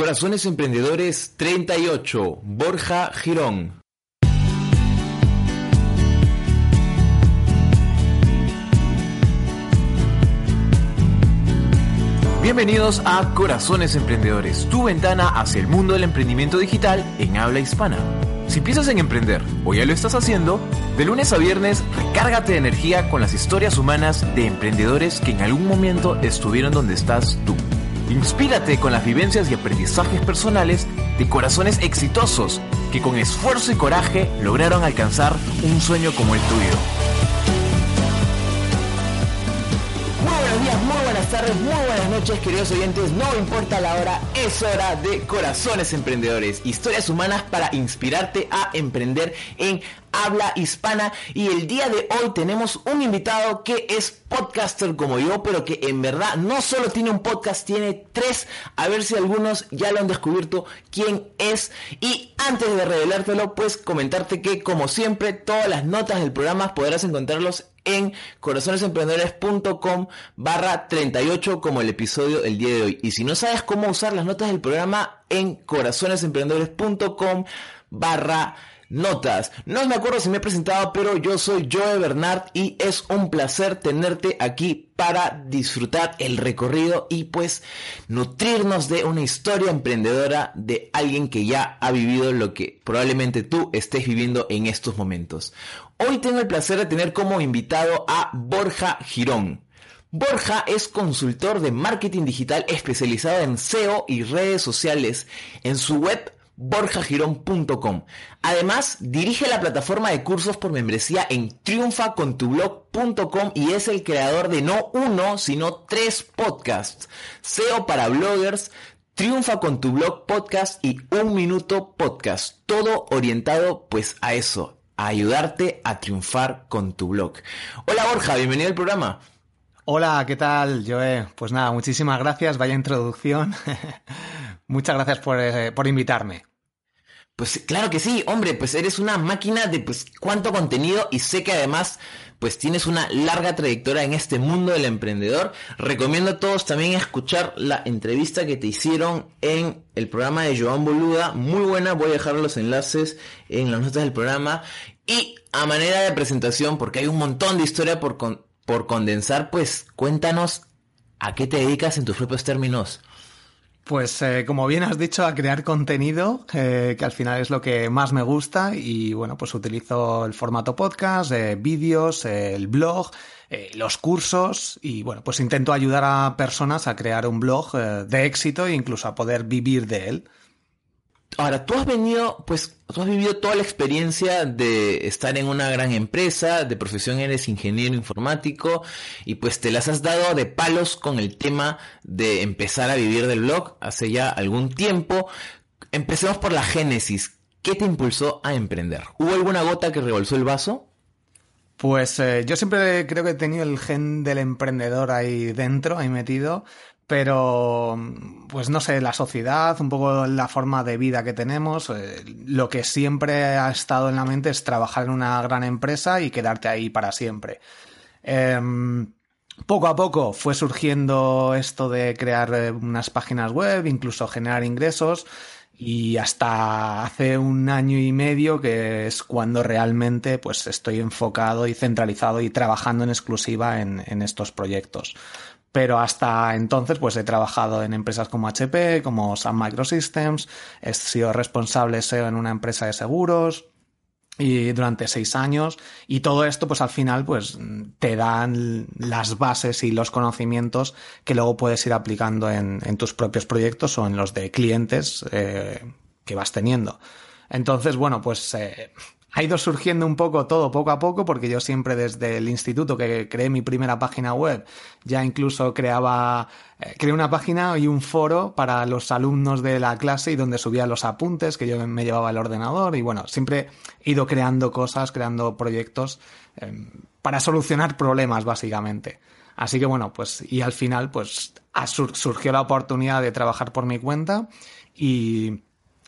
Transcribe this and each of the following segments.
Corazones Emprendedores 38, Borja Girón. Bienvenidos a Corazones Emprendedores, tu ventana hacia el mundo del emprendimiento digital en habla hispana. Si piensas en emprender o ya lo estás haciendo, de lunes a viernes recárgate de energía con las historias humanas de emprendedores que en algún momento estuvieron donde estás tú. Inspírate con las vivencias y aprendizajes personales de corazones exitosos que con esfuerzo y coraje lograron alcanzar un sueño como el tuyo. Muy buenos días, muy buenas tardes, muy buenas noches, queridos oyentes. No importa la hora, es hora de Corazones Emprendedores. Historias humanas para inspirarte a emprender en habla hispana. Y el día de hoy tenemos un invitado que es podcaster como yo, pero que en verdad no solo tiene un podcast, tiene tres. A ver si algunos ya lo han descubierto quién es. Y antes de revelártelo, pues comentarte que como siempre, todas las notas del programa podrás encontrarlos en corazonesemprendedores.com barra 38 como el episodio del día de hoy. Y si no sabes cómo usar las notas del programa en corazonesemprendedores.com barra notas. No me acuerdo si me he presentado, pero yo soy Joe Bernard y es un placer tenerte aquí para disfrutar el recorrido y pues nutrirnos de una historia emprendedora de alguien que ya ha vivido lo que probablemente tú estés viviendo en estos momentos. Hoy tengo el placer de tener como invitado a Borja Girón. Borja es consultor de marketing digital especializado en SEO y redes sociales. En su web borjagirón.com. Además, dirige la plataforma de cursos por membresía en triunfacontublog.com y es el creador de no uno, sino tres podcasts. SEO para bloggers, Triunfa con tu blog podcast y Un Minuto Podcast. Todo orientado pues a eso, a ayudarte a triunfar con tu blog. Hola Borja, bienvenido al programa. Hola, ¿qué tal, Joe? Pues nada, muchísimas gracias, vaya introducción. Muchas gracias por, eh, por invitarme. Pues claro que sí, hombre, pues eres una máquina de pues cuánto contenido y sé que además pues tienes una larga trayectoria en este mundo del emprendedor. Recomiendo a todos también escuchar la entrevista que te hicieron en el programa de Joan Boluda, muy buena, voy a dejar los enlaces en las notas del programa y a manera de presentación porque hay un montón de historia por por condensar, pues cuéntanos a qué te dedicas en tus propios términos. Pues eh, como bien has dicho, a crear contenido, eh, que al final es lo que más me gusta y bueno, pues utilizo el formato podcast, eh, vídeos, el blog, los cursos y bueno, pues intento ayudar a personas a crear un blog de éxito e incluso a poder vivir de él. Ahora, tú has venido, pues, tú has vivido toda la experiencia de estar en una gran empresa, de profesión eres ingeniero informático, y pues te las has dado de palos con el tema de empezar a vivir del blog hace ya algún tiempo. Empecemos por la génesis. ¿Qué te impulsó a emprender? ¿Hubo alguna gota que rebalsó el vaso? Pues eh, yo siempre creo que he tenido el gen del emprendedor ahí dentro, ahí metido, pero pues no sé, la sociedad, un poco la forma de vida que tenemos, eh, lo que siempre ha estado en la mente es trabajar en una gran empresa y quedarte ahí para siempre. Em, poco a poco fue surgiendo esto de crear eh, unas páginas web, incluso generar ingresos, y hasta hace un año y medio que es cuando realmente pues estoy enfocado y centralizado y trabajando en exclusiva en, en estos proyectos pero hasta entonces pues he trabajado en empresas como HP, como Sun Microsystems, he sido responsable SEO en una empresa de seguros y durante seis años y todo esto pues al final pues te dan las bases y los conocimientos que luego puedes ir aplicando en, tus propios proyectos o en los de clientes eh, que vas teniendo. Entonces, bueno, pues eh, ha ido surgiendo un poco todo poco a poco, porque yo siempre desde el instituto que creé mi primera página web, ya incluso creaba, eh, creé una página y un foro para los alumnos de la clase y donde subía los apuntes que yo me llevaba al ordenador y bueno, siempre he ido creando cosas, creando proyectos em, para solucionar problemas básicamente. Así que bueno, pues y al final pues surgió la oportunidad de trabajar por mi cuenta y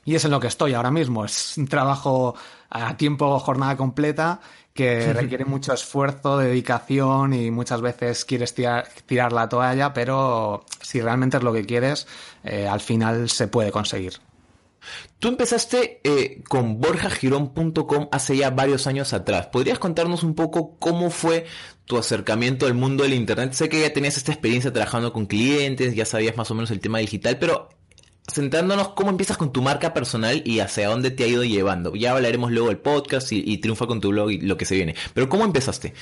y es en lo que estoy ahora mismo. Es un trabajo a tiempo, jornada completa, que requiere mucho esfuerzo, dedicación y muchas veces quieres tirar, la toalla, pero si realmente es lo que quieres, eh, al final se puede conseguir. Tú empezaste eh, con borjagirón.com hace ya varios años atrás. ¿Podrías contarnos un poco cómo fue tu acercamiento al mundo del Internet? Sé que ya tenías esta experiencia trabajando con clientes, ya sabías más o menos el tema digital, pero centrándonos cómo empiezas con tu marca personal y hacia dónde te ha ido llevando. Ya hablaremos luego del podcast y, triunfa con tu blog y lo que se viene. Pero ¿cómo empezaste?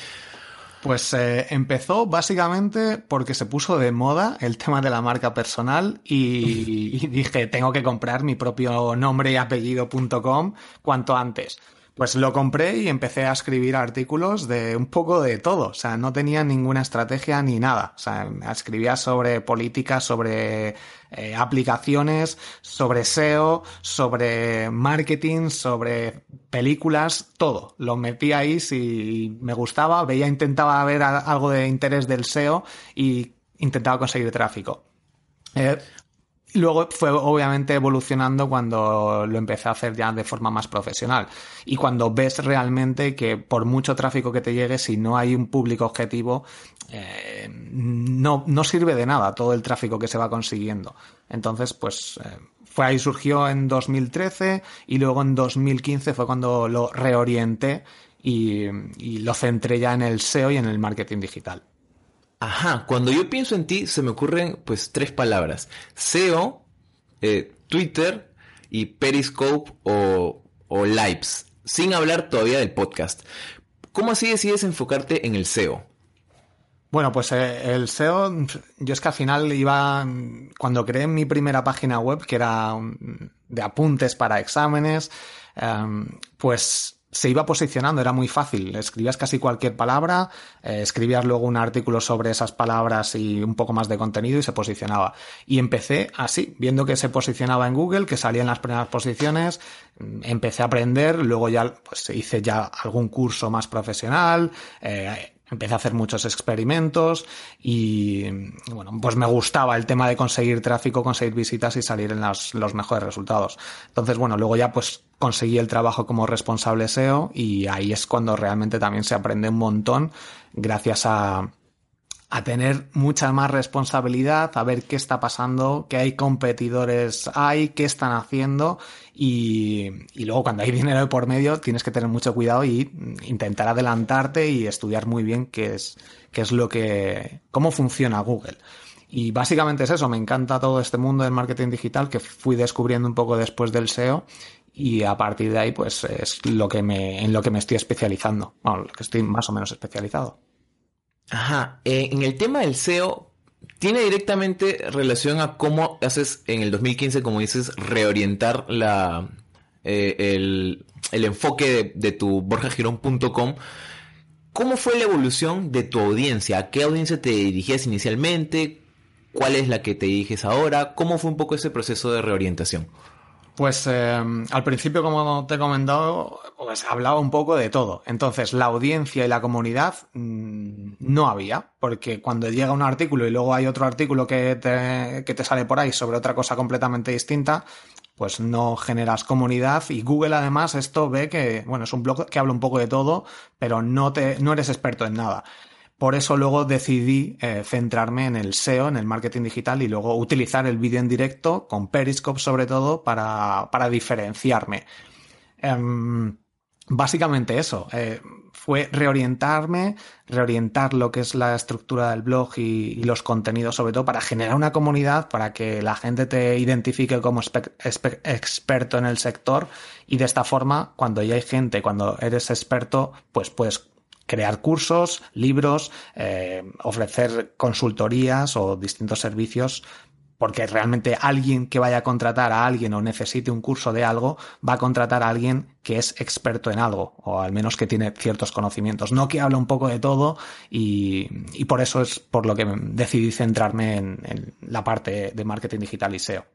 Pues eh, empezó básicamente porque se puso de moda el tema de la marca personal y, y dije, tengo que comprar mi propio nombre y apellido.com cuanto antes. Pues lo compré y empecé a escribir artículos de un poco de todo. O sea, no tenía ninguna estrategia ni nada. O sea, escribía sobre política, sobre eh, aplicaciones, sobre SEO, sobre marketing, sobre películas, todo. Lo metí ahí si me gustaba, veía, intentaba ver algo de interés del SEO y intentaba conseguir tráfico. Eh, Luego fue obviamente evolucionando cuando lo empecé a hacer ya de forma más profesional. Y cuando ves realmente que por mucho tráfico que te llegue, si no hay un público objetivo, eh, no, no sirve de nada todo el tráfico que se va consiguiendo. Entonces, pues eh, fue ahí surgió en 2013 y luego en 2015 fue cuando lo reorienté y, y lo centré ya en el SEO y en el marketing digital. Ajá, cuando yo pienso en ti se me ocurren pues tres palabras. SEO, eh, Twitter y Periscope o, o Lives, sin hablar todavía del podcast. ¿Cómo así decides enfocarte en el SEO? Bueno, pues eh, el SEO, yo es que al final iba, cuando creé mi primera página web, que era de apuntes para exámenes, em, pues se iba posicionando, era muy fácil. Escribías casi cualquier palabra, eh, escribías luego un artículo sobre esas palabras y un poco más de contenido y se posicionaba. Y empecé así, viendo que se posicionaba en Google, que salía en las primeras posiciones, mm, empecé a aprender, luego ya pues hice ya algún curso más profesional, eh, empecé a hacer muchos experimentos y bueno, pues me gustaba el tema de conseguir tráfico, conseguir visitas y salir en los, los mejores resultados. Entonces, bueno, luego ya pues conseguí el trabajo como responsable SEO y ahí es cuando realmente también se aprende un montón gracias a, a tener mucha más responsabilidad, a ver qué está pasando, qué hay competidores hay, qué están haciendo y, luego cuando hay dinero por medio tienes que tener mucho cuidado y intentar adelantarte y estudiar muy bien qué es, qué es lo que, cómo funciona Google. Y básicamente es eso, me encanta todo este mundo del marketing digital que fui descubriendo un poco después del SEO y a partir de ahí pues es lo que me, en lo que me estoy especializando, bueno, lo que estoy más o menos especializado. Ajá, eh, en el tema del SEO, ¿tiene directamente relación a cómo haces en el 2015, como dices, reorientar la, eh, el, enfoque de, tu borjagirón.com? ¿Cómo fue la evolución de tu audiencia? ¿A qué audiencia te dirigías inicialmente? ¿Cuál es la que te diriges ahora? ¿Cómo fue un poco ese proceso de reorientación? Pues eh, al principio, como te he comentado, pues hablaba un poco de todo. Entonces, la audiencia y la comunidad mm, no había, porque cuando llega un artículo y luego hay otro artículo que te, que te sale por ahí sobre otra cosa completamente distinta, pues no generas comunidad y Google además esto ve que, bueno, es un blog que habla un poco de todo, pero no, te, no eres experto en nada. Por eso luego decidí eh, centrarme en el SEO, en el marketing digital y luego utilizar el vídeo en directo con Periscope sobre todo para, para diferenciarme. Em, básicamente eso, eh, fue reorientarme, reorientar lo que es la estructura del blog y, los contenidos sobre todo para generar una comunidad, para que la gente te identifique como experto en el sector y de esta forma cuando ya hay gente, cuando eres experto, pues puedes crear cursos, libros, eh, ofrecer consultorías o distintos servicios porque realmente alguien que vaya a contratar a alguien o necesite un curso de algo, va a contratar a alguien que es experto en algo, o al menos que tiene ciertos conocimientos, no que habla un poco de todo y, por eso es por lo que decidí centrarme en, la parte de marketing digital y SEO.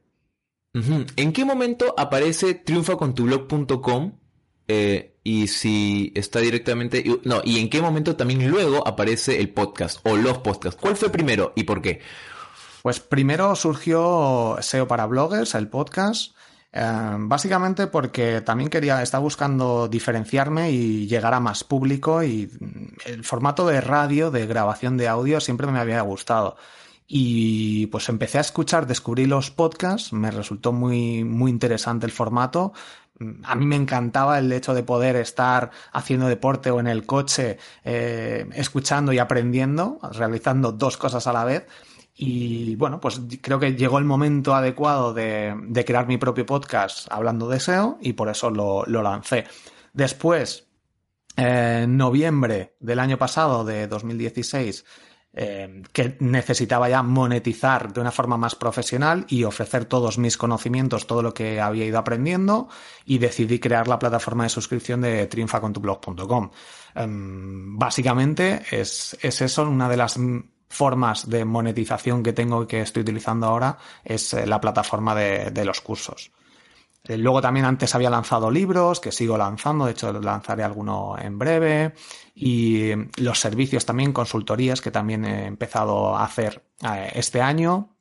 ¿En qué momento aparece triunfacontublog.com eh, y si está directamente... No, y en qué momento también luego aparece el podcast o los podcasts. ¿Cuál fue primero y por qué? Pues primero surgió SEO para bloggers, el podcast. Eh, básicamente porque también quería, estar buscando diferenciarme y llegar a más público y el formato de radio, de grabación de audio siempre me había gustado. Y pues empecé a escuchar, descubrí los podcasts, me resultó muy, muy interesante el formato. A mí me encantaba el hecho de poder estar haciendo deporte o en el coche, eh, escuchando y aprendiendo, realizando dos cosas a la vez. Y bueno, pues creo que llegó el momento adecuado de, crear mi propio podcast hablando de SEO y por eso lo, lancé. Después, en noviembre del año pasado, de 2016, eh, que necesitaba ya monetizar de una forma más profesional y ofrecer todos mis conocimientos, todo lo que había ido aprendiendo y decidí crear la plataforma de suscripción de triunfacontublog.com. Em, básicamente es, es eso, una de las formas de monetización que tengo que estoy utilizando ahora es eh, la plataforma de, los cursos. Eh, luego también antes había lanzado libros, que sigo lanzando, de hecho lanzaré alguno en breve. Y los servicios también, consultorías, que también he empezado a hacer eh, este año.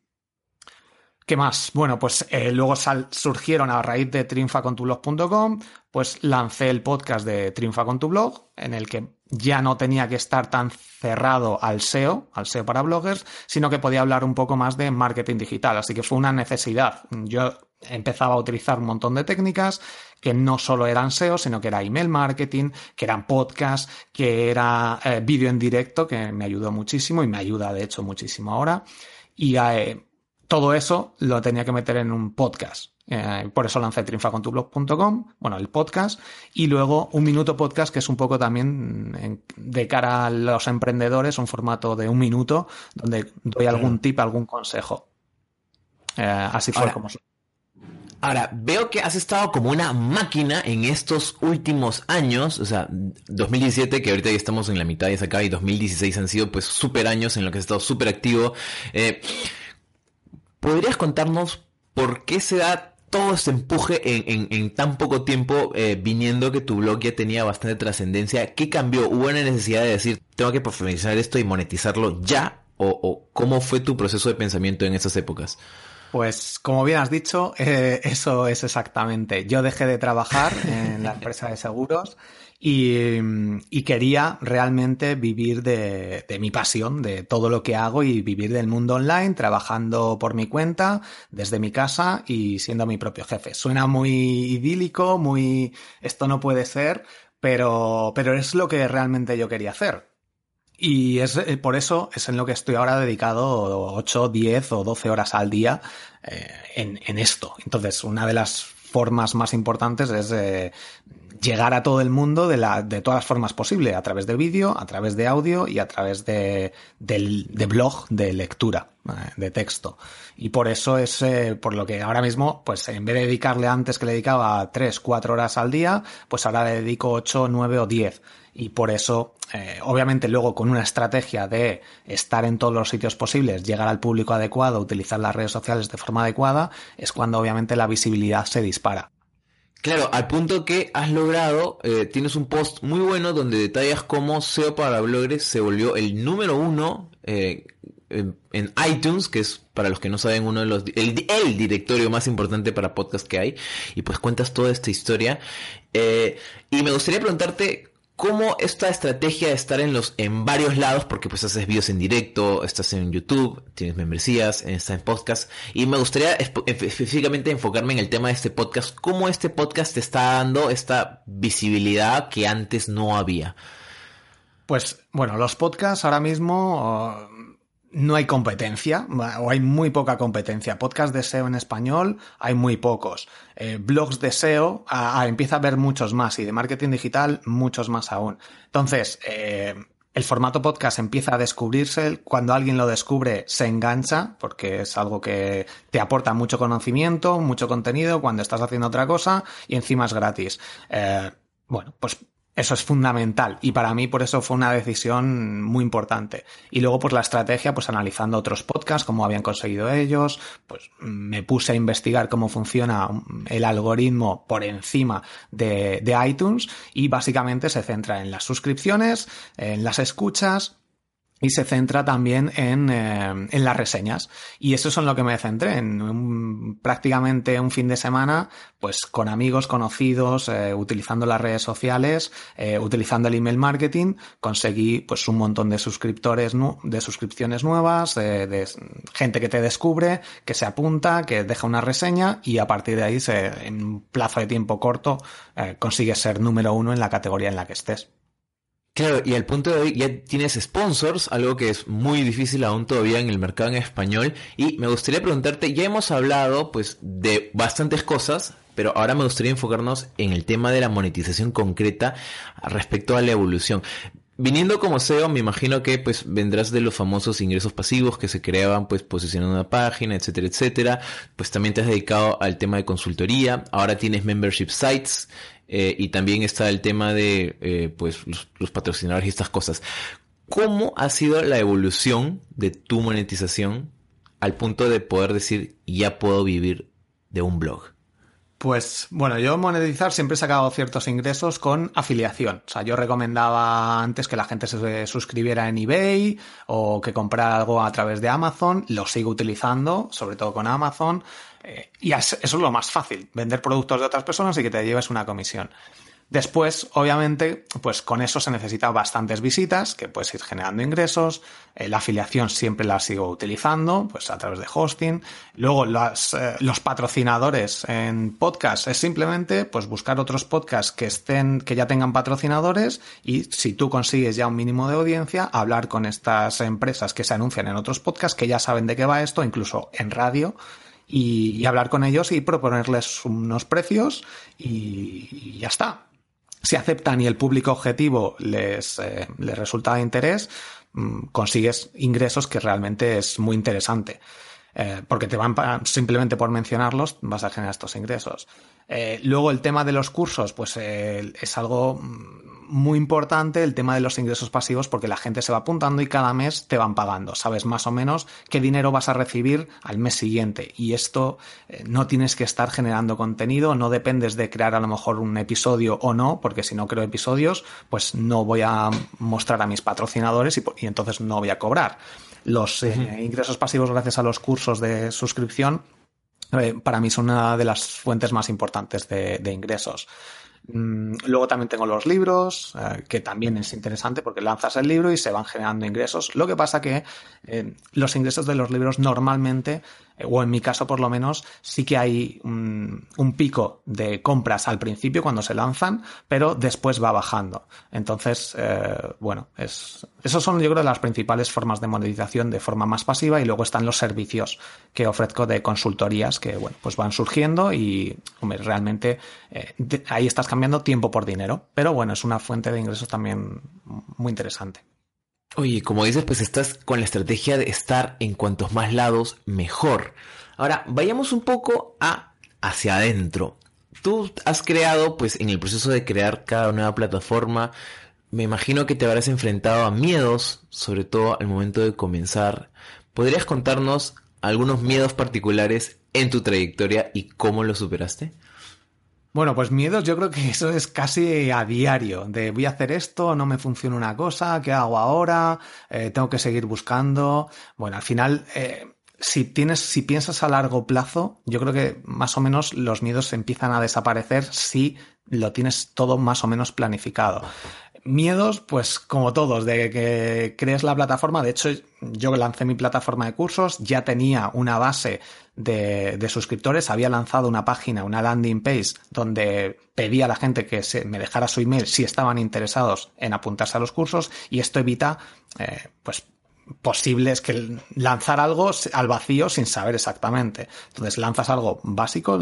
¿Qué más? Bueno, pues luego surgieron a raíz de triunfacontublog.com, pues lancé el podcast de Triunfa con tu blog, en el que ya no tenía que estar tan cerrado al SEO, al SEO para bloggers, sino que podía hablar un poco más de marketing digital. Así que fue una necesidad. Yo empezaba a utilizar un montón de técnicas que no solo eran SEO, sino que era email marketing, que eran podcasts, que era eh, vídeo en directo, que me ayudó muchísimo y me ayuda de hecho muchísimo ahora. Y eh, todo eso lo tenía que meter en un podcast. Eh, por eso lancé triunfacontublog.com, bueno, el podcast, y luego un minuto podcast, que es un poco también de cara a los emprendedores, un formato de un minuto, donde doy algún tip, algún consejo. Eh, así fue como. Ahora, veo que has estado como una máquina en estos últimos años, o sea, 2017, que ahorita ya estamos en la mitad y se acaba, y 2016 han sido pues súper años en los que has estado súper activo. Eh, ¿Podrías contarnos por qué se da todo este empuje en, tan poco tiempo, eh, viniendo que tu blog ya tenía bastante trascendencia, ¿qué cambió? ¿Hubo una necesidad de decir, tengo que profesionalizar esto y monetizarlo ya? ¿O, cómo fue tu proceso de pensamiento en esas épocas? Pues como bien has dicho, eh, eso es exactamente. Yo dejé de trabajar en la empresa de seguros y, quería realmente vivir de, mi pasión, de todo lo que hago y vivir del mundo online, trabajando por mi cuenta, desde mi casa y siendo mi propio jefe. Suena muy idílico, muy esto no puede ser, pero, pero es lo que realmente yo quería hacer. Y es eh, por eso es en lo que estoy ahora dedicado 8, 10 o 12 horas al día eh, en, esto. Entonces, una de las formas más importantes es eh, llegar a todo el mundo de, la, de todas las formas posibles, a través de vídeo, a través de audio y a través de, de blog, de lectura, eh, de texto. Y por eso es eh, por lo que ahora mismo, pues en vez de dedicarle antes que le dedicaba 3, 4 horas al día, pues ahora le dedico 8, 9 o 10. Y por eso, eh, obviamente luego con una estrategia de estar en todos los sitios posibles, llegar al público adecuado, utilizar las redes sociales de forma adecuada, es cuando obviamente la visibilidad se dispara. Claro, al punto que has logrado, eh, tienes un post muy bueno donde detallas cómo SEO para bloggers se volvió el número uno eh, en, iTunes, que es para los que no saben uno de los el, directorio más importante para podcast que hay, y pues cuentas toda esta historia. Eh, y me gustaría preguntarte cómo esta estrategia de estar en los en varios lados, porque pues haces videos en directo, estás en YouTube, tienes membresías, estás en podcast, y me gustaría específicamente enfocarme en el tema de este podcast, cómo este podcast te está dando esta visibilidad que antes no había. Pues bueno, los podcasts ahora mismo no hay competencia, o hay muy poca competencia. Podcast de SEO en español hay muy pocos. Eh, blogs de SEO empieza a haber muchos más y de marketing digital muchos más aún. Entonces, eh, el formato podcast empieza a descubrirse, cuando alguien lo descubre se engancha, porque es algo que te aporta mucho conocimiento, mucho contenido cuando estás haciendo otra cosa y encima es gratis. Eh, bueno, pues eso es fundamental y para mí por eso fue una decisión muy importante. Y luego pues la estrategia, pues analizando otros podcasts, cómo habían conseguido ellos, pues me puse a investigar cómo funciona el algoritmo por encima de, de iTunes y básicamente se centra en las suscripciones, en las escuchas y se centra también en, eh, en, las reseñas. Y eso es en lo que me centré, en prácticamente un fin de semana, pues con amigos conocidos, eh, utilizando las redes sociales, eh, utilizando el email marketing, conseguí pues un montón de suscriptores, de suscripciones nuevas, de gente que te descubre, que se apunta, que deja una reseña y a partir de ahí, se, en un plazo de tiempo corto, consigues ser número uno en la categoría en la que estés. Claro, y al punto de hoy ya tienes sponsors, algo que es muy difícil aún todavía en el mercado en español. Y me gustaría preguntarte, ya hemos hablado pues de bastantes cosas, pero ahora me gustaría enfocarnos en el tema de la monetización concreta respecto a la evolución. Viniendo como SEO, me imagino que pues vendrás de los famosos ingresos pasivos que se creaban pues posicionando una página, etcétera, etcétera. Pues también te has dedicado al tema de consultoría. Ahora tienes membership sites. Eh, y también está el tema de eh, pues los, patrocinadores y estas cosas. ¿Cómo ha sido la evolución de tu monetización al punto de poder decir ya puedo vivir de un blog? Pues bueno, yo monetizar siempre he sacado ciertos ingresos con afiliación. O sea, yo recomendaba antes que la gente se suscribiera en eBay o que comprara algo a través de Amazon. Lo sigo utilizando, sobre todo con Amazon. Eh, y eso es lo más fácil, vender productos de otras personas y que te lleves una comisión. Después, obviamente, pues con eso se necesitan bastantes visitas, que puedes ir generando ingresos. Eh, la afiliación siempre la sigo utilizando, pues a través de hosting. Luego, eh, los patrocinadores en podcast es simplemente pues buscar otros podcasts que estén, que ya tengan patrocinadores y si tú consigues ya un mínimo de audiencia, hablar con estas empresas que se anuncian en otros podcasts que ya saben de qué va esto, incluso en radio, y, hablar con ellos y proponerles unos precios y, ya está. Si aceptan y el público objetivo les, eh, les resulta de interés, mm, consigues ingresos que realmente es muy interesante. Eh, porque te van simplemente por mencionarlos vas a generar estos ingresos. Eh, luego el tema de los cursos, pues es algo mm, muy importante el tema de los ingresos pasivos porque la gente se va apuntando y cada mes te van pagando. Sabes más o menos qué dinero vas a recibir al mes siguiente. Y esto eh, no tienes que estar generando contenido, no dependes de crear a lo mejor un episodio o no, porque si no creo episodios, pues no voy a mostrar a mis patrocinadores y, entonces no voy a cobrar. Los eh, ingresos pasivos gracias a los cursos de suscripción eh, para mí son una de las fuentes más importantes de ingresos. Mm, luego también tengo los libros, eh, que también es interesante porque lanzas el libro y se van generando ingresos. Lo que pasa que eh, los ingresos de los libros normalmente, eh, o en mi caso por lo menos, sí que hay un, pico de compras al principio cuando se lanzan, pero después va bajando. Entonces, bueno, es, esos son yo creo las principales formas de monetización de forma más pasiva y luego están los servicios que ofrezco de consultorías que, bueno, pues van surgiendo y, hombre, realmente ahí estás cambiando tiempo por dinero. Pero bueno, es una fuente de ingresos también muy interesante. Oye, como dices, pues estás con la estrategia de estar en cuantos más lados, mejor. Ahora, vayamos un poco hacia adentro. Tú has creado, pues en el proceso de crear cada nueva plataforma, me imagino que te habrás enfrentado a miedos, sobre todo al momento de comenzar. ¿Podrías contarnos algunos miedos particulares en tu trayectoria y cómo los superaste? Bueno, pues miedos, yo creo que eso es casi a diario, de voy a hacer esto, no me funciona una cosa, ¿qué hago ahora? Eh, tengo que seguir buscando. Bueno, al final, eh, si tienes, si piensas a largo plazo, yo creo que más o menos los miedos empiezan a desaparecer si lo tienes todo más o menos planificado. Miedos, pues como todos, de que crees la plataforma. De hecho, yo lancé mi plataforma de cursos, ya tenía una base de, suscriptores, había lanzado una página, una landing page, donde pedía a la gente que se, me dejara su email si estaban interesados en apuntarse a los cursos y esto evita, eh, pues, posible es que lanzar algo al vacío sin saber exactamente. Entonces lanzas algo básico,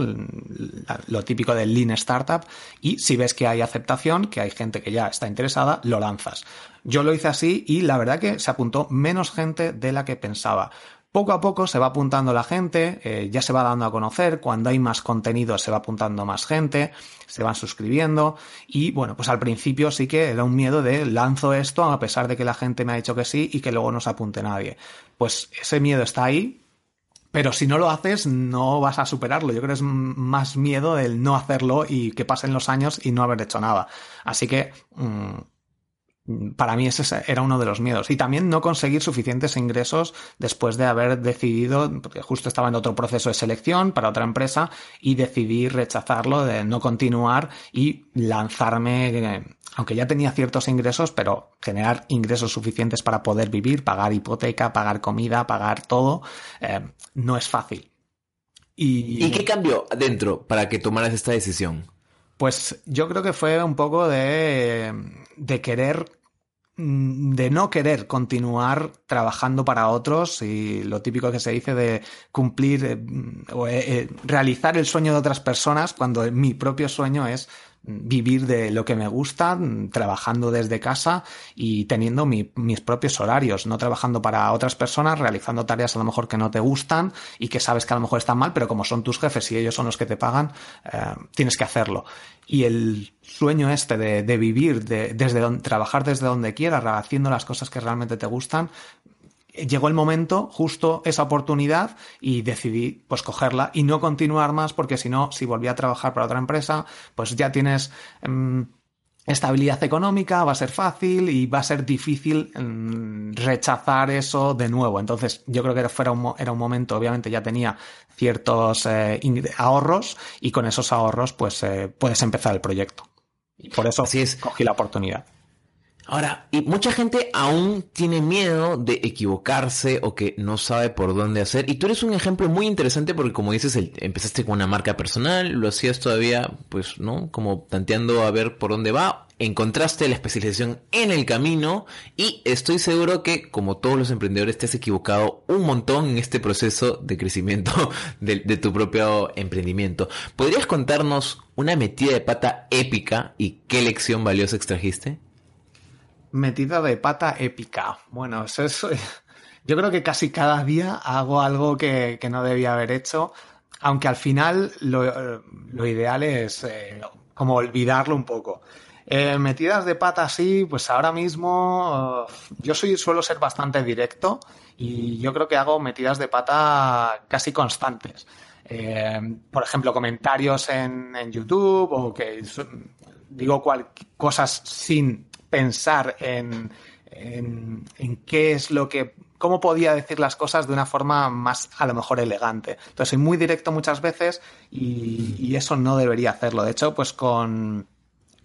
lo típico del Lean Startup, y si ves que hay aceptación, que hay gente que ya está interesada, lo lanzas. Yo lo hice así y la verdad que se apuntó menos gente de la que pensaba. Poco a poco se va apuntando la gente, eh, ya se va dando a conocer, cuando hay más contenido se va apuntando más gente, se van suscribiendo y bueno, pues al principio sí que era un miedo de lanzo esto a pesar de que la gente me ha dicho que sí y que luego no se apunte nadie. Pues ese miedo está ahí, pero si no lo haces no vas a superarlo. Yo creo que es más miedo del no hacerlo y que pasen los años y no haber hecho nada. Así que... Mm, para mí ese era uno de los miedos. Y también no conseguir suficientes ingresos después de haber decidido, porque justo estaba en otro proceso de selección para otra empresa y decidí rechazarlo, de no continuar y lanzarme, aunque ya tenía ciertos ingresos, pero generar ingresos suficientes para poder vivir, pagar hipoteca, pagar comida, pagar todo, eh, no es fácil. Y... ¿Y qué cambió dentro para que tomaras esta decisión? Pues yo creo que fue un poco de, de querer mm, de no querer continuar trabajando para otros y lo típico que se dice de cumplir eh, o eh, eh, realizar el sueño de otras personas cuando mi propio sueño es vivir de lo que me gusta, trabajando desde casa y teniendo mis propios horarios, no trabajando para otras personas, realizando tareas a lo mejor que no te gustan y que sabes que a lo mejor están mal, pero como son tus jefes y ellos son los que te pagan, eh, tienes que hacerlo. Y el sueño este de, vivir, de, desde donde, trabajar desde donde quieras, haciendo las cosas que realmente te gustan, llegó el momento, justo esa oportunidad, y decidí pues cogerla y no continuar más, porque si no, si volví a trabajar para otra empresa, pues ya tienes em, estabilidad económica, va a ser fácil y va a ser difícil em, rechazar eso de nuevo. Entonces, yo creo que fuera un, era un momento, obviamente ya tenía ciertos eh, ahorros y con esos ahorros pues eh, puedes empezar el proyecto. Y por eso Así es. cogí la oportunidad. Ahora, y mucha gente aún tiene miedo de equivocarse o que no sabe por dónde hacer. Y tú eres un ejemplo muy interesante porque como dices, empezaste con una marca personal, lo hacías todavía, pues, ¿no? Como tanteando a ver por dónde va. Encontraste la especialización en el camino y estoy seguro que, como todos los emprendedores, te has equivocado un montón en este proceso de crecimiento de, de tu propio emprendimiento. ¿Podrías contarnos una metida de pata épica y qué lección valiosa extrajiste? Metida de pata épica. Bueno, eso es. Yo creo que casi cada día hago algo que, no debía haber hecho, aunque al final lo, ideal es eh, como olvidarlo un poco. Eh, metidas de pata así, pues ahora mismo yo soy, suelo ser bastante directo y yo creo que hago metidas de pata casi constantes. Eh, por ejemplo, comentarios en, en YouTube o que digo cosas sin pensar en, en, qué es lo que cómo podía decir las cosas de una forma más a lo mejor elegante. Entonces soy muy directo muchas veces y, eso no debería hacerlo. De hecho, pues con,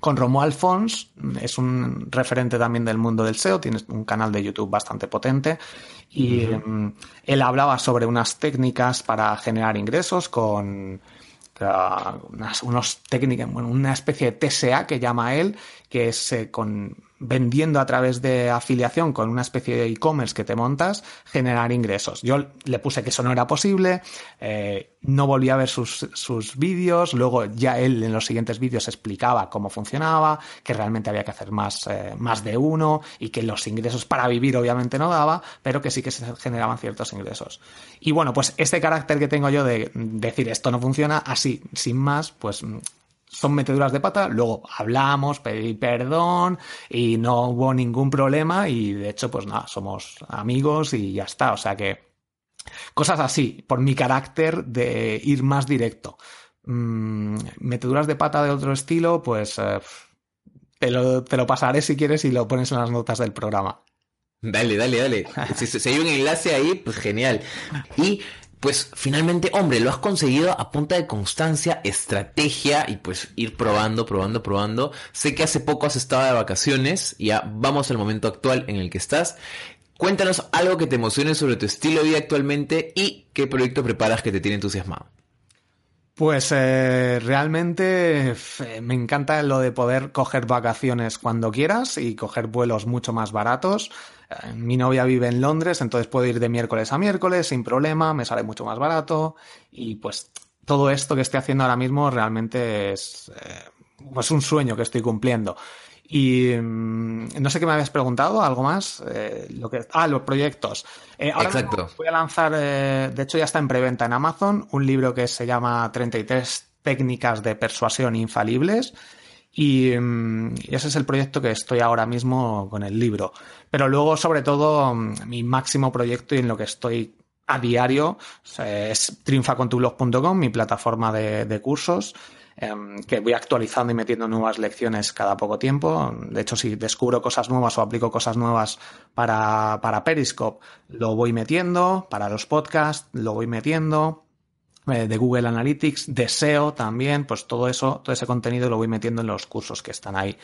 con Romuald Fons, es un referente también del mundo del SEO, tiene un canal de YouTube bastante potente y mm, él hablaba sobre unas técnicas para generar ingresos con unas, unos técnicas, bueno, una especie de TSA que llama él, que es eh, con vendiendo a través de afiliación con una especie de e-commerce que te montas, generar ingresos. Yo le puse que eso no era posible, eh, no volví a ver sus, sus vídeos, luego ya él en los siguientes vídeos explicaba cómo funcionaba, que realmente había que hacer más, eh, más de uno y que los ingresos para vivir obviamente no daba, pero que sí que se generaban ciertos ingresos. Y bueno, pues este carácter que tengo yo de decir esto no funciona, así, sin más, pues son meteduras de pata, luego hablamos, pedí perdón y no hubo ningún problema y de hecho pues nada, somos amigos y ya está, o sea que cosas así, por mi carácter de ir más directo. Mm, meteduras de pata de otro estilo, pues eh, te, lo, te, lo, pasaré si quieres y lo pones en las notas del programa. Dale, dale, dale. si, si, hay un enlace ahí, pues genial. Y pues finalmente, hombre, lo has conseguido a punta de constancia, estrategia y pues ir probando, probando, probando. Sé que hace poco has estado de vacaciones, ya vamos al momento actual en el que estás. Cuéntanos algo que te emocione sobre tu estilo de vida actualmente y qué proyecto preparas que te tiene entusiasmado. Pues eh, realmente me encanta lo de poder coger vacaciones cuando quieras y coger vuelos mucho más baratos. Mi novia vive en Londres, entonces puedo ir de miércoles a miércoles sin problema, me sale mucho más barato y pues todo esto que estoy haciendo ahora mismo realmente es eh, pues un sueño que estoy cumpliendo. Y mm, no sé qué me habías preguntado, algo más. Eh, lo que, ah, los proyectos. Eh, ahora Exacto. Voy a lanzar, de hecho ya está en preventa en Amazon, un libro que se llama 33 técnicas de persuasión infalibles. Mm, y, ese es el proyecto que estoy ahora mismo con el libro. Pero luego, sobre todo, mm, mi máximo proyecto y en lo que estoy a diario. Es triunfacontublog.com, mi plataforma de, cursos, em, que voy actualizando y metiendo nuevas lecciones cada poco tiempo. De hecho, si descubro cosas nuevas o aplico cosas nuevas para, para Periscope, lo voy metiendo. Para los podcasts, lo voy metiendo eh, de Google Analytics, de SEO también, pues todo eso, todo ese contenido lo voy metiendo en los cursos que están ahí.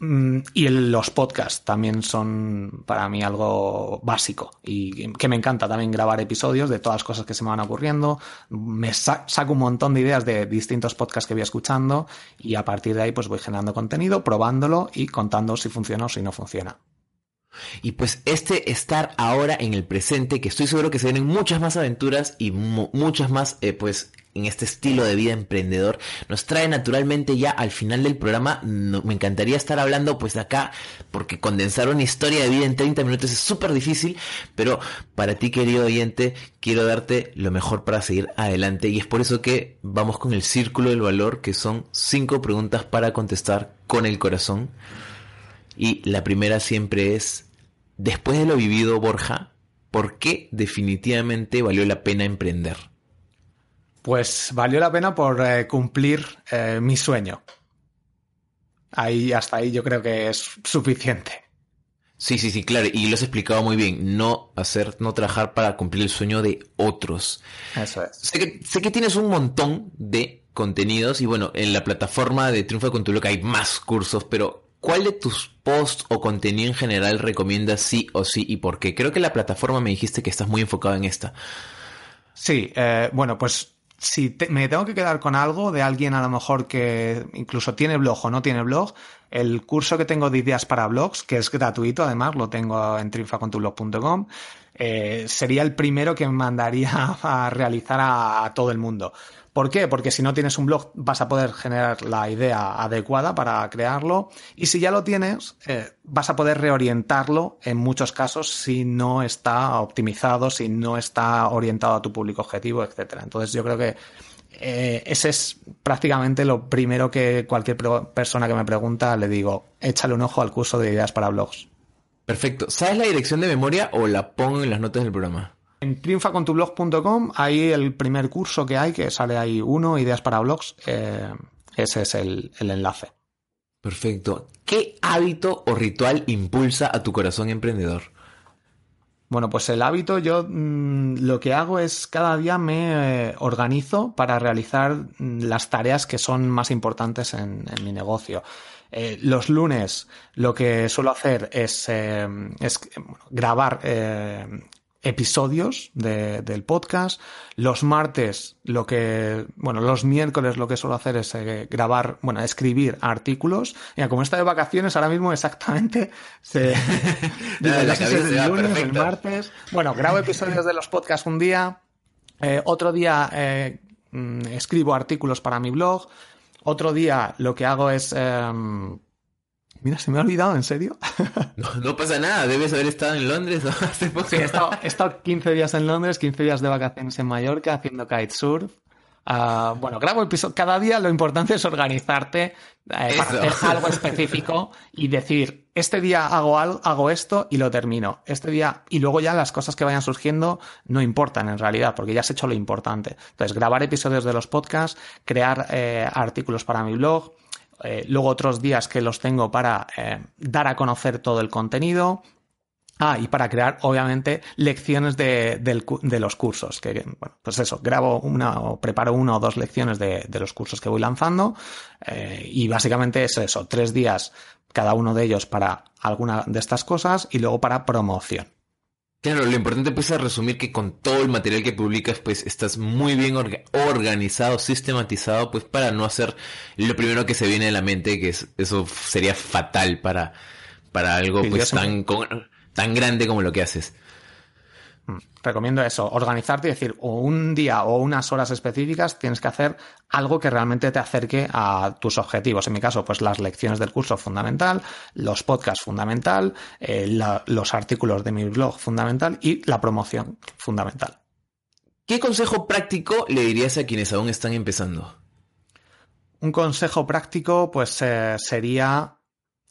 Mm, y los podcasts también son para mí algo básico y que me encanta también grabar episodios de todas las cosas que se me van ocurriendo. Me saco un montón de ideas de distintos podcasts que voy escuchando y a partir de ahí pues voy generando contenido, probándolo y contando si funciona o si no funciona. Y pues este estar ahora en el presente, que estoy seguro que se vienen muchas más aventuras y muchas más eh, pues en este estilo de vida emprendedor nos trae naturalmente ya al final del programa. me encantaría estar hablando pues acá porque condensar una historia de vida en 30 minutos es súper difícil, pero para ti querido oyente quiero darte lo mejor para seguir adelante y es por eso que vamos con el círculo del valor que son cinco preguntas para contestar con el corazón. Y la primera siempre es, después de lo vivido Borja, ¿por qué definitivamente valió la pena emprender? Pues valió la pena por eh, cumplir eh, mi sueño. Ahí, hasta ahí yo creo que es suficiente. Sí, sí, sí, claro, y lo has explicado muy bien. No hacer, no trabajar para cumplir el sueño de otros. Eso es. Sé que, sé que tienes un montón de contenidos y bueno, en la plataforma de Triunfo con tu Loca hay más cursos, pero ¿cuál de tus posts o contenido en general recomiendas sí o sí y por qué? Creo que la plataforma me dijiste que estás muy enfocado en esta. Sí, eh, bueno, pues si me tengo que quedar con algo de alguien a lo mejor que incluso tiene blog o no tiene blog, el curso que tengo de ideas para blogs, que es gratuito además, lo tengo en triunfacontublog.com, eh, sería el primero que mandaría a realizar a todo el mundo. ¿Por qué? Porque si no tienes un blog vas a poder generar la idea adecuada para crearlo y si ya lo tienes eh, vas a poder reorientarlo en muchos casos si no está optimizado, si no está orientado a tu público objetivo, etc. Entonces yo creo que eh, ese es prácticamente lo primero que cualquier persona que me pregunta le digo, échale un ojo al curso de ideas para blogs. Perfecto. ¿Sabes la dirección de memoria o la pongo en las notas del programa? En triunfacontublog.com hay el primer curso que hay, que sale ahí uno, ideas para blogs. Eh, ese es el, enlace. Perfecto. ¿Qué hábito o ritual impulsa a tu corazón emprendedor? Bueno, pues el hábito yo mm, lo que hago es cada día me eh, organizo para realizar mm, las tareas que son más importantes en, mi negocio. Eh, los lunes lo que suelo hacer es, es grabar episodios del podcast. Los martes, lo que, bueno, los miércoles lo que suelo hacer es eh, grabar, bueno, escribir artículos. Ya, como está de vacaciones, ahora mismo exactamente se, el lunes, el martes. Bueno, grabo episodios de los podcasts un día, eh, otro día eh, mm, escribo artículos para mi blog, otro día lo que hago es em, Mira, se me ha olvidado, ¿en serio? No, pasa nada, debes haber estado en Londres hace poco. Sí, he estado, he estado 15 días en Londres, 15 días de vacaciones en Mallorca haciendo kitesurf. Uh, bueno, grabo episodio. Cada día lo importante es organizarte eh, para hacer algo específico y decir, este día hago, algo, hago esto y lo termino. Este día, y luego ya las cosas que vayan surgiendo no importan en realidad, porque ya has hecho lo importante. Entonces, grabar episodios de los podcasts, crear eh, artículos para mi blog, eh, luego otros días que los tengo para eh, dar a conocer todo el contenido. Ah, y para crear, obviamente, lecciones de, los cursos. Que, bueno, pues eso, grabo una o preparo una o dos lecciones de, los cursos que voy lanzando. Eh, y básicamente es eso, tres días cada uno de ellos para alguna de estas cosas y luego para promoción. Claro, lo importante pues es resumir que con todo el material que publicas pues estás muy bien organizado, sistematizado pues para no hacer lo primero que se viene a la mente que es, eso sería fatal para, para algo pues tan, tan grande como lo que haces. Mm, recomiendo eso, organizarte y decir, o un día o unas horas específicas tienes que hacer algo que realmente te acerque a tus objetivos. En mi caso, pues las lecciones del curso fundamental, los podcasts fundamental, eh, los artículos de mi blog fundamental y la promoción fundamental. ¿Qué consejo práctico le dirías a quienes aún están empezando? Un consejo práctico, pues eh, sería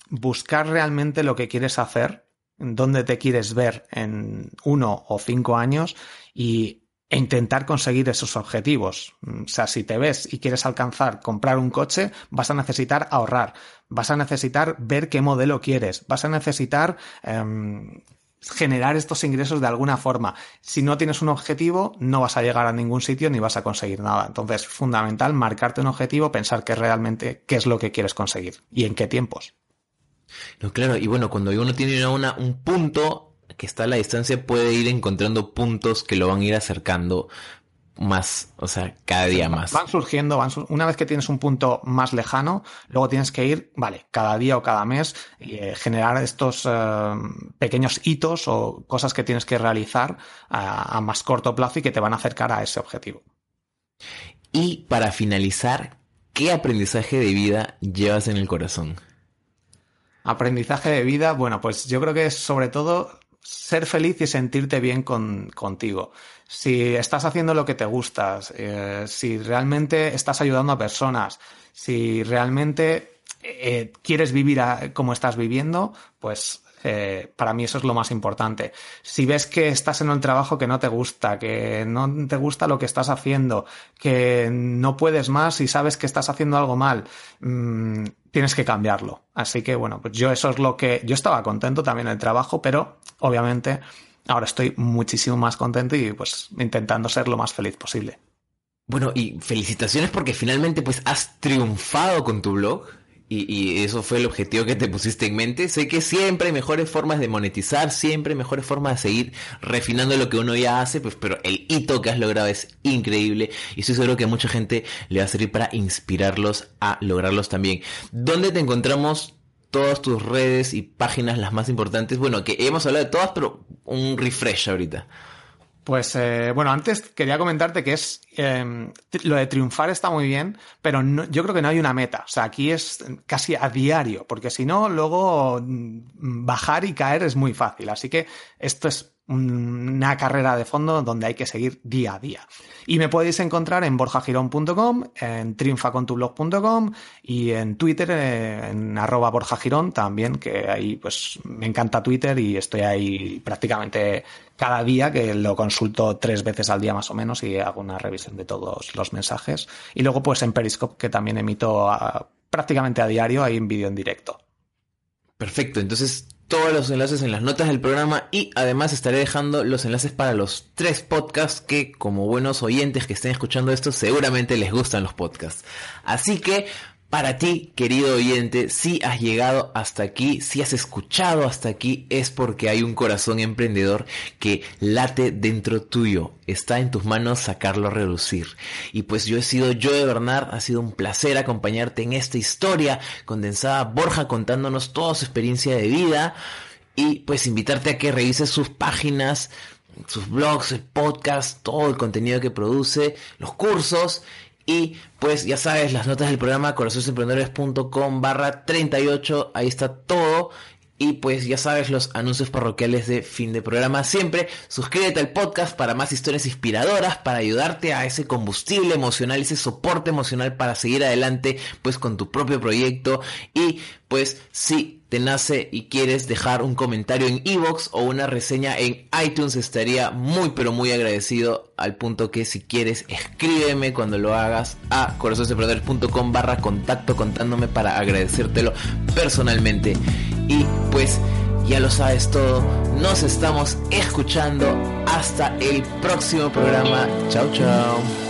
buscar realmente lo que quieres hacer dónde te quieres ver en uno o cinco años y e intentar conseguir esos objetivos. O sea, si te ves y quieres alcanzar comprar un coche, vas a necesitar ahorrar, vas a necesitar ver qué modelo quieres, vas a necesitar em, generar estos ingresos de alguna forma. Si no tienes un objetivo, no vas a llegar a ningún sitio ni vas a conseguir nada. Entonces, fundamental marcarte un objetivo, pensar que realmente qué es lo que quieres conseguir y en qué tiempos. No, claro, y bueno, cuando uno tiene una, un punto que está a la distancia, puede ir encontrando puntos que lo van a ir acercando más, o sea, cada día más. Van surgiendo, van una vez que tienes un punto más lejano, luego tienes que ir, vale, cada día o cada mes, y, eh, generar estos eh, pequeños hitos o cosas que tienes que realizar a, a más corto plazo y que te van a acercar a ese objetivo. Y para finalizar, ¿qué aprendizaje de vida llevas en el corazón? Aprendizaje de vida, bueno, pues yo creo que es sobre todo ser feliz y sentirte bien con, contigo. Si estás haciendo lo que te gusta, eh, si realmente estás ayudando a personas, si realmente eh, quieres vivir como estás viviendo, pues eh, para mí eso es lo más importante. Si ves que estás en un trabajo que no te gusta, que no te gusta lo que estás haciendo, que no puedes más y sabes que estás haciendo algo mal, mmm, tienes que cambiarlo. Así que bueno, pues yo eso es lo que yo estaba contento también en el trabajo, pero obviamente ahora estoy muchísimo más contento y pues intentando ser lo más feliz posible. Bueno, y felicitaciones porque finalmente pues has triunfado con tu blog. Y, eso fue el objetivo que te pusiste en mente. Sé que siempre hay mejores formas de monetizar, siempre hay mejores formas de seguir refinando lo que uno ya hace, pues, pero el hito que has logrado es increíble y estoy seguro que a mucha gente le va a servir para inspirarlos a lograrlos también. ¿Dónde te encontramos? Todas tus redes y páginas las más importantes. Bueno, que hemos hablado de todas, pero un refresh ahorita. Pues eh, bueno, antes quería comentarte que es em, lo de triunfar está muy bien, pero yo creo que no hay una meta. O sea, aquí es casi a diario, porque si no, luego mm, bajar y caer es muy fácil. Así que esto es una carrera de fondo donde hay que seguir día a día. Y me podéis encontrar en borjagirón.com, en triunfacontublog.com y en Twitter, eh, en arroba borjagirón también, que ahí pues me encanta Twitter y estoy ahí prácticamente cada día, que lo consulto tres veces al día más o menos y hago una revisión de todos los mensajes. Y luego pues en Periscope, que también emito prácticamente a diario, ahí en vídeo en directo. Perfecto, entonces todos los enlaces en las notas del programa y además estaré dejando los enlaces para los tres podcasts que como buenos oyentes que estén escuchando esto seguramente les gustan los podcasts. Así que para ti, querido oyente, si has llegado hasta aquí, si has escuchado hasta aquí, es porque hay un corazón emprendedor que late dentro tuyo. Está en tus manos sacarlo a reducir. Y pues yo he sido yo de Bernard, ha sido un placer acompañarte en esta historia condensada, Borja contándonos toda su experiencia de vida y pues invitarte a que revises sus páginas, sus blogs, el podcast, todo el contenido que produce, los cursos y pues ya sabes, las notas del programa corazonesemprendedores.com barra 38, ahí está todo. Y pues ya sabes los anuncios parroquiales de fin de programa. Siempre suscríbete al podcast para más historias inspiradoras, para ayudarte a ese combustible emocional, ese soporte emocional para seguir adelante pues con tu propio proyecto. Y pues si te nace y quieres dejar un comentario en Evox o una reseña en iTunes, estaría muy pero muy agradecido al punto que si quieres escríbeme cuando lo hagas a corazonesemprendedores.com barra contacto contándome para agradecértelo personalmente. Y pues ya lo sabes todo, nos estamos escuchando hasta el próximo programa. Chao chao.